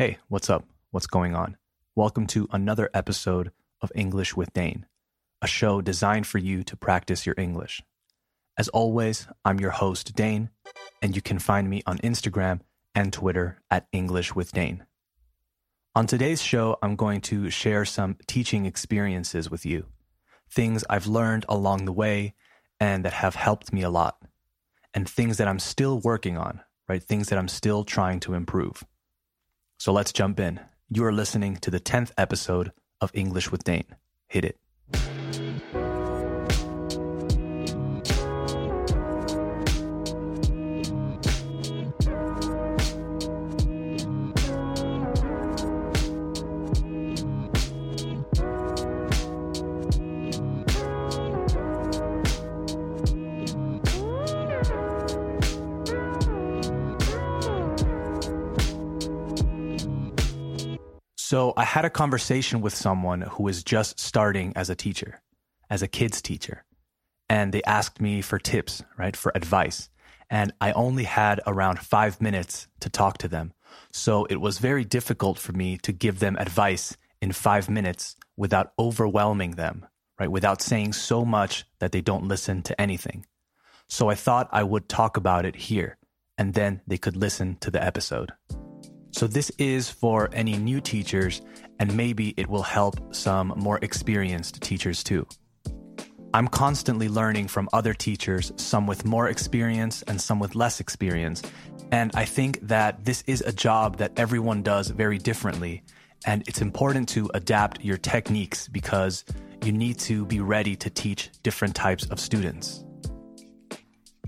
Hey, what's up? What's going on? Welcome to another episode of English with Dane, a show designed for you to practice your English. As always, I'm your host, Dane, and you can find me on Instagram and Twitter at English with Dane. On today's show, I'm going to share some teaching experiences with you, things I've learned along the way and that have helped me a lot, and things that I'm still working on, right? Things that I'm still trying to improve. So let's jump in. You are listening to the 10th episode of English with Dane. Hit it. Had a conversation with someone who was just starting as a teacher, as a kids teacher. And they asked me for tips, right, for advice. And I only had around five minutes to talk to them. So it was very difficult for me to give them advice in five minutes without overwhelming them, right, without saying so much that they don't listen to anything. So I thought I would talk about it here, and then they could listen to the episode. So, this is for any new teachers, and maybe it will help some more experienced teachers too. I'm constantly learning from other teachers, some with more experience and some with less experience. And I think that this is a job that everyone does very differently. And it's important to adapt your techniques because you need to be ready to teach different types of students.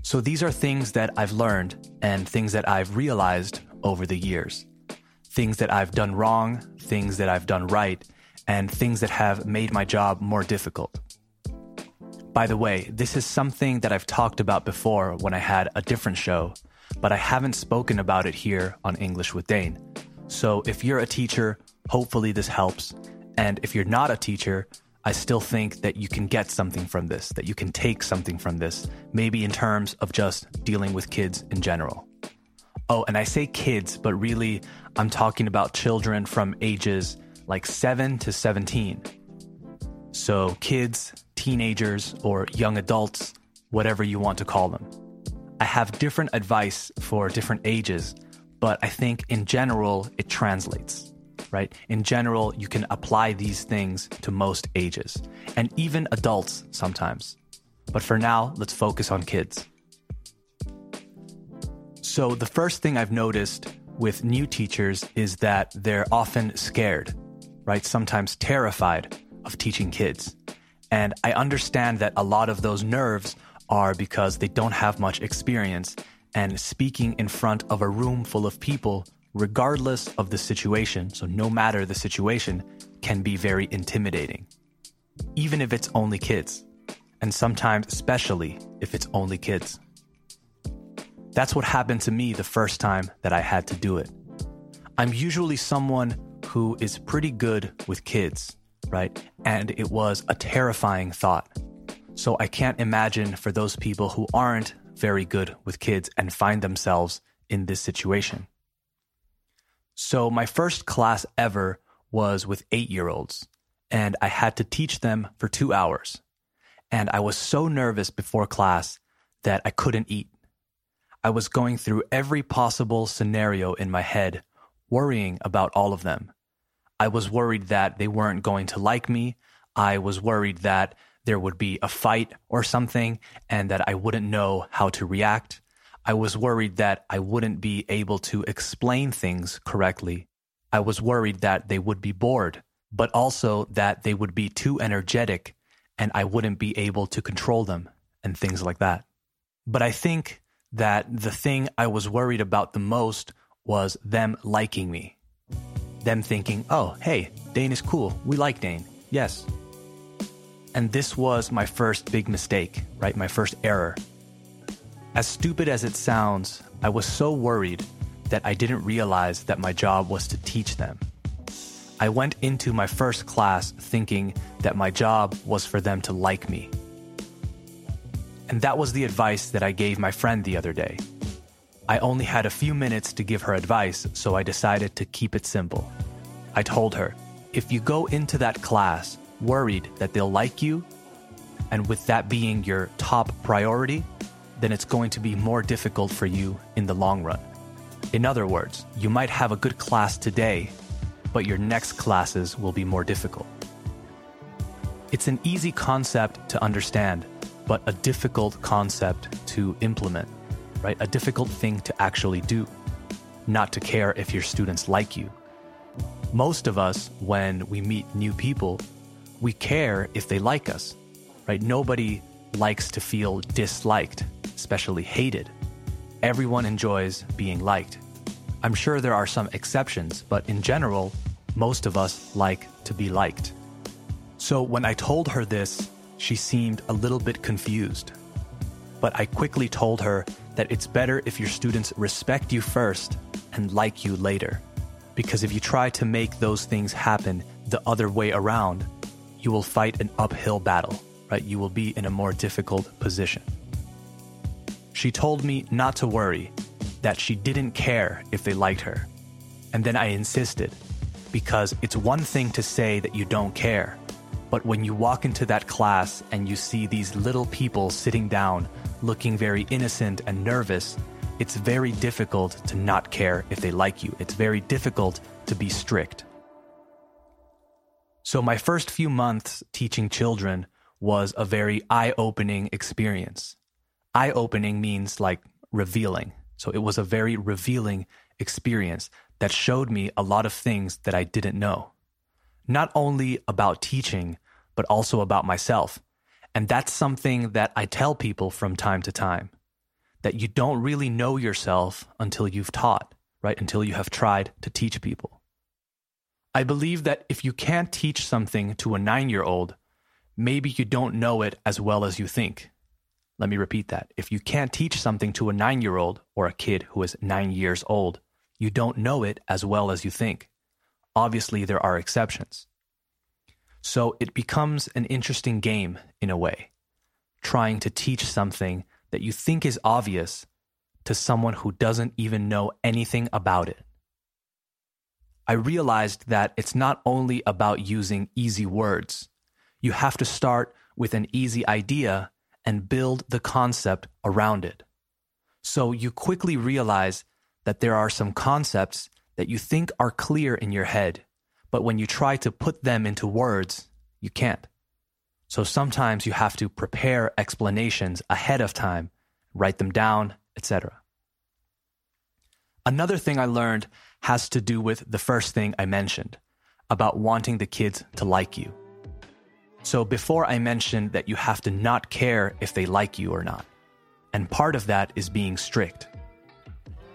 So these are things that I've learned and things that I've realized over the years things that I've done wrong, things that I've done right, and things that have made my job more difficult. By the way, this is something that I've talked about before when I had a different show, but I haven't spoken about it here on English with Dane. So if you're a teacher, hopefully this helps. And if you're not a teacher, I still think that you can get something from this, that you can take something from this, maybe in terms of just dealing with kids in general. Oh, and I say kids, but really, I'm talking about children from ages like 7 to 17. So, kids, teenagers, or young adults, whatever you want to call them. I have different advice for different ages, but I think in general, it translates, right? In general, you can apply these things to most ages and even adults sometimes. But for now, let's focus on kids. So, the first thing I've noticed with new teachers is that they're often scared, right? Sometimes terrified of teaching kids. And I understand that a lot of those nerves are because they don't have much experience and speaking in front of a room full of people, regardless of the situation, so no matter the situation, can be very intimidating. Even if it's only kids, and sometimes especially if it's only kids. That's what happened to me the first time that I had to do it. I'm usually someone who is pretty good with kids, right? And it was a terrifying thought. So I can't imagine for those people who aren't very good with kids and find themselves in this situation. So my first class ever was with eight year olds, and I had to teach them for two hours. And I was so nervous before class that I couldn't eat. I was going through every possible scenario in my head, worrying about all of them. I was worried that they weren't going to like me. I was worried that there would be a fight or something and that I wouldn't know how to react. I was worried that I wouldn't be able to explain things correctly. I was worried that they would be bored, but also that they would be too energetic and I wouldn't be able to control them and things like that. But I think that the thing I was worried about the most was them liking me. Them thinking, oh, hey, Dane is cool. We like Dane. Yes. And this was my first big mistake, right? My first error. As stupid as it sounds, I was so worried that I didn't realize that my job was to teach them. I went into my first class thinking that my job was for them to like me. And that was the advice that I gave my friend the other day. I only had a few minutes to give her advice, so I decided to keep it simple. I told her, if you go into that class worried that they'll like you, and with that being your top priority, then it's going to be more difficult for you in the long run. In other words, you might have a good class today, but your next classes will be more difficult. It's an easy concept to understand, but a difficult concept to implement, right? A difficult thing to actually do. Not to care if your students like you. Most of us, when we meet new people, we care if they like us, right? Nobody likes to feel disliked, especially hated. Everyone enjoys being liked. I'm sure there are some exceptions, but in general, most of us like to be liked. So when I told her this, she seemed a little bit confused. But I quickly told her that it's better if your students respect you first and like you later. Because if you try to make those things happen the other way around, you will fight an uphill battle, right? You will be in a more difficult position. She told me not to worry, that she didn't care if they liked her. And then I insisted, because it's one thing to say that you don't care, but when you walk into that class and you see these little people sitting down, looking very innocent and nervous, it's very difficult to not care if they like you. It's very difficult to be strict. So, my first few months teaching children was a very eye opening experience. Eye opening means like revealing. So it was a very revealing experience that showed me a lot of things that I didn't know. Not only about teaching, but also about myself. And that's something that I tell people from time to time that you don't really know yourself until you've taught, right? Until you have tried to teach people. I believe that if you can't teach something to a nine year old, maybe you don't know it as well as you think. Let me repeat that. If you can't teach something to a nine year old or a kid who is nine years old, you don't know it as well as you think. Obviously, there are exceptions. So it becomes an interesting game in a way, trying to teach something that you think is obvious to someone who doesn't even know anything about it. I realized that it's not only about using easy words. You have to start with an easy idea and build the concept around it. So you quickly realize that there are some concepts that you think are clear in your head, but when you try to put them into words, you can't. So sometimes you have to prepare explanations ahead of time, write them down, etc. Another thing I learned has to do with the first thing I mentioned about wanting the kids to like you. So before I mentioned that you have to not care if they like you or not. And part of that is being strict.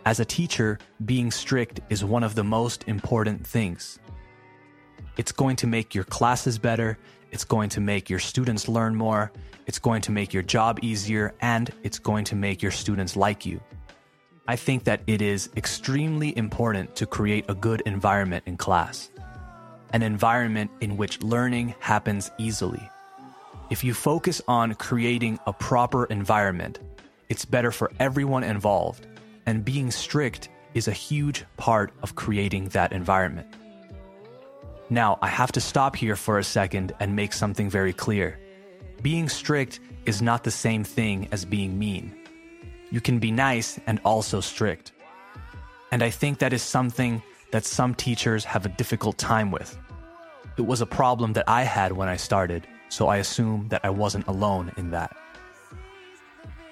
As a teacher, being strict is one of the most important things. It's going to make your classes better, it's going to make your students learn more, it's going to make your job easier, and it's going to make your students like you. I think that it is extremely important to create a good environment in class an environment in which learning happens easily. If you focus on creating a proper environment, it's better for everyone involved, and being strict is a huge part of creating that environment. Now, I have to stop here for a second and make something very clear. Being strict is not the same thing as being mean. You can be nice and also strict. And I think that is something that some teachers have a difficult time with. It was a problem that I had when I started, so I assume that I wasn't alone in that.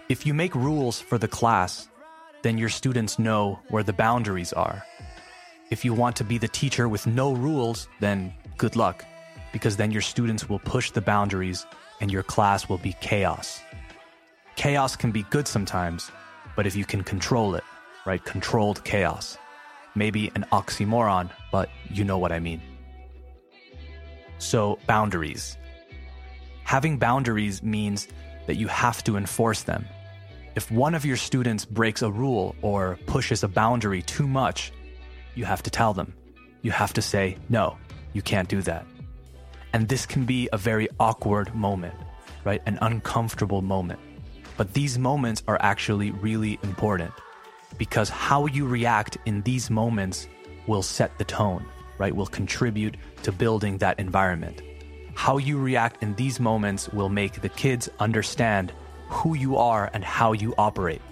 If you make rules for the class, then your students know where the boundaries are. If you want to be the teacher with no rules, then good luck, because then your students will push the boundaries and your class will be chaos. Chaos can be good sometimes, but if you can control it, right? Controlled chaos maybe an oxymoron, but you know what I mean. So, boundaries. Having boundaries means that you have to enforce them. If one of your students breaks a rule or pushes a boundary too much, you have to tell them. You have to say, no, you can't do that. And this can be a very awkward moment, right? An uncomfortable moment. But these moments are actually really important because how you react in these moments will set the tone, right? Will contribute to building that environment. How you react in these moments will make the kids understand who you are and how you operate.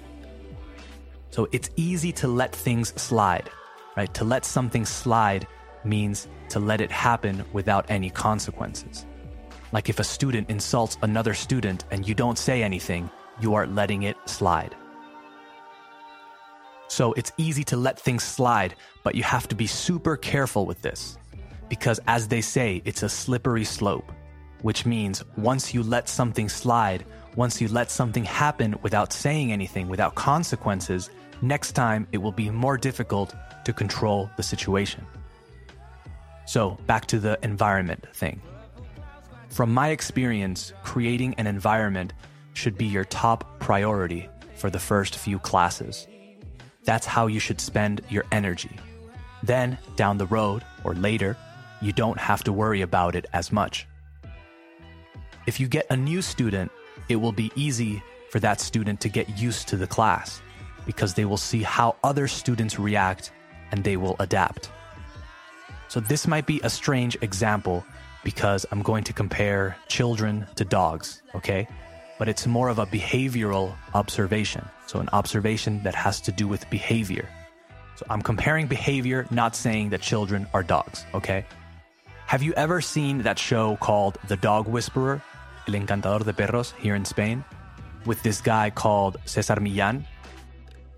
So it's easy to let things slide, right? To let something slide means to let it happen without any consequences. Like if a student insults another student and you don't say anything, you are letting it slide. So it's easy to let things slide, but you have to be super careful with this. Because as they say, it's a slippery slope, which means once you let something slide, once you let something happen without saying anything, without consequences, next time it will be more difficult to control the situation. So, back to the environment thing. From my experience, creating an environment should be your top priority for the first few classes. That's how you should spend your energy. Then, down the road or later, you don't have to worry about it as much. If you get a new student, it will be easy for that student to get used to the class because they will see how other students react and they will adapt. So, this might be a strange example because I'm going to compare children to dogs, okay? But it's more of a behavioral observation. So, an observation that has to do with behavior. So, I'm comparing behavior, not saying that children are dogs, okay? Have you ever seen that show called The Dog Whisperer, El Encantador de Perros, here in Spain? With this guy called Cesar Millan?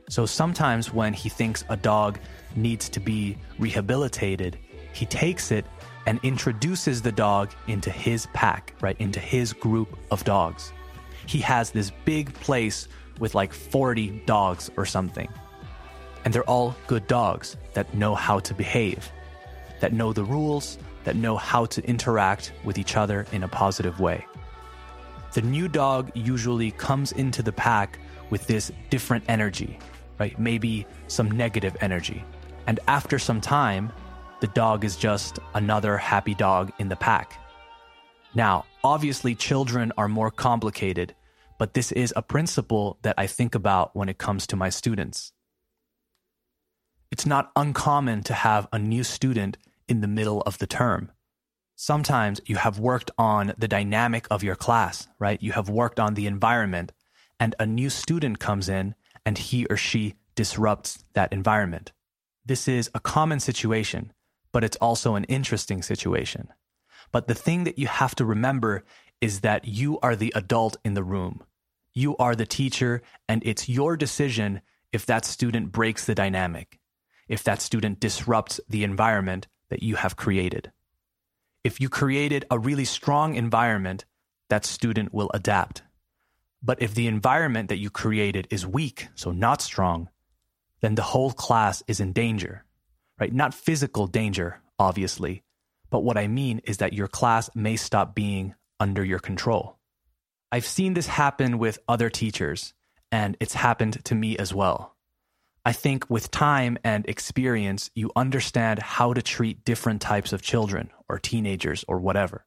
So sometimes when he thinks a dog needs to be rehabilitated, he takes it and introduces the dog into his pack, right? Into his group of dogs. He has this big place with like 40 dogs or something. And they're all good dogs that know how to behave, that know the rules, that know how to interact with each other in a positive way. The new dog usually comes into the pack with this different energy, right? Maybe some negative energy. And after some time, the dog is just another happy dog in the pack. Now, obviously, children are more complicated, but this is a principle that I think about when it comes to my students. It's not uncommon to have a new student in the middle of the term. Sometimes you have worked on the dynamic of your class, right? You have worked on the environment, and a new student comes in and he or she disrupts that environment. This is a common situation, but it's also an interesting situation. But the thing that you have to remember is that you are the adult in the room. You are the teacher, and it's your decision if that student breaks the dynamic, if that student disrupts the environment that you have created. If you created a really strong environment, that student will adapt. But if the environment that you created is weak, so not strong, then the whole class is in danger, right? Not physical danger, obviously, but what I mean is that your class may stop being under your control. I've seen this happen with other teachers, and it's happened to me as well. I think with time and experience, you understand how to treat different types of children or teenagers or whatever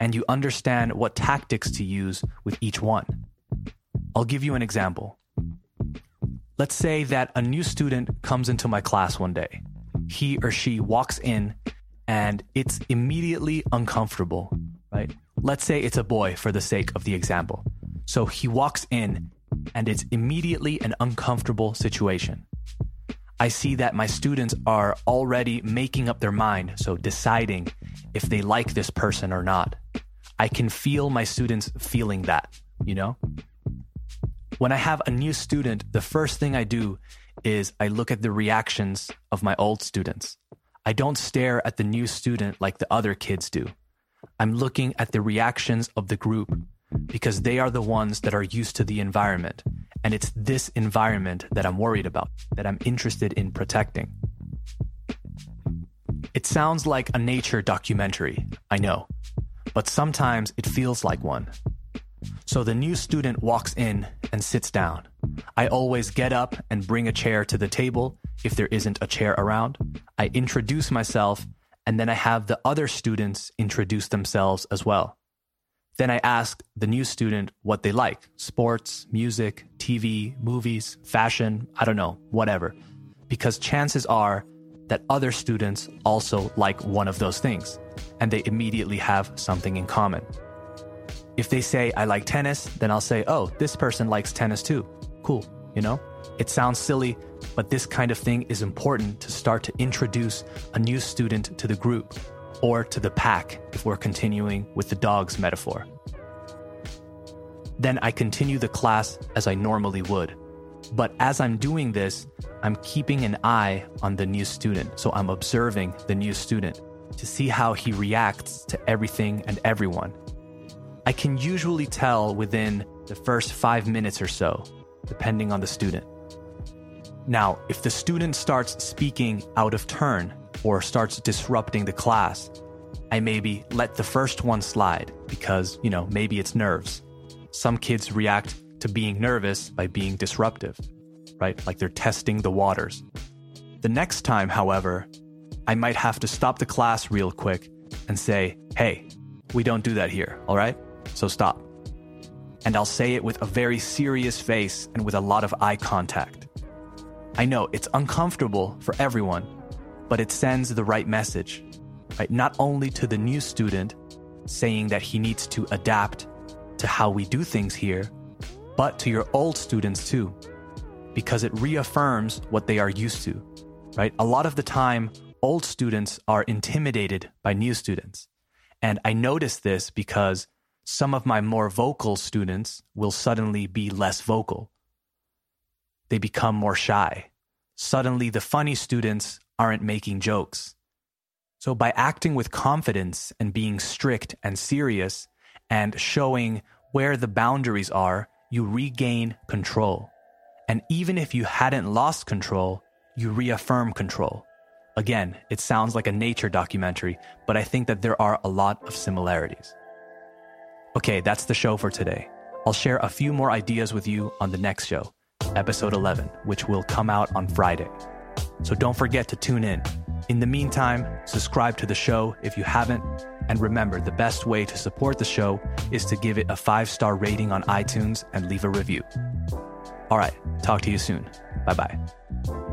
and you understand what tactics to use with each one. I'll give you an example. Let's say that a new student comes into my class one day. He or she walks in and it's immediately uncomfortable, right? Let's say it's a boy for the sake of the example. So he walks in and it's immediately an uncomfortable situation. I see that my students are already making up their mind, so deciding if they like this person or not. I can feel my students feeling that, you know? When I have a new student, the first thing I do is I look at the reactions of my old students. I don't stare at the new student like the other kids do. I'm looking at the reactions of the group because they are the ones that are used to the environment. And it's this environment that I'm worried about, that I'm interested in protecting. It sounds like a nature documentary, I know, but sometimes it feels like one. So the new student walks in and sits down. I always get up and bring a chair to the table if there isn't a chair around. I introduce myself and then I have the other students introduce themselves as well. Then I ask the new student what they like sports, music, TV, movies, fashion, I don't know, whatever. Because chances are that other students also like one of those things, and they immediately have something in common. If they say, I like tennis, then I'll say, oh, this person likes tennis too. Cool, you know? It sounds silly, but this kind of thing is important to start to introduce a new student to the group or to the pack if we're continuing with the dog's metaphor. Then I continue the class as I normally would. But as I'm doing this, I'm keeping an eye on the new student. So I'm observing the new student to see how he reacts to everything and everyone. I can usually tell within the first five minutes or so, depending on the student. Now, if the student starts speaking out of turn or starts disrupting the class, I maybe let the first one slide because, you know, maybe it's nerves. Some kids react to being nervous by being disruptive, right? Like they're testing the waters. The next time, however, I might have to stop the class real quick and say, hey, we don't do that here, all right? So stop. And I'll say it with a very serious face and with a lot of eye contact. I know it's uncomfortable for everyone, but it sends the right message, right? Not only to the new student saying that he needs to adapt to how we do things here, but to your old students too, because it reaffirms what they are used to, right? A lot of the time, old students are intimidated by new students. And I notice this because some of my more vocal students will suddenly be less vocal they become more shy. Suddenly, the funny students aren't making jokes. So, by acting with confidence and being strict and serious and showing where the boundaries are, you regain control. And even if you hadn't lost control, you reaffirm control. Again, it sounds like a nature documentary, but I think that there are a lot of similarities. Okay, that's the show for today. I'll share a few more ideas with you on the next show episode 11, which will come out on Friday. So don't forget to tune in. In the meantime, subscribe to the show if you haven't. And remember, the best way to support the show is to give it a five star rating on iTunes and leave a review. All right, talk to you soon. Bye bye.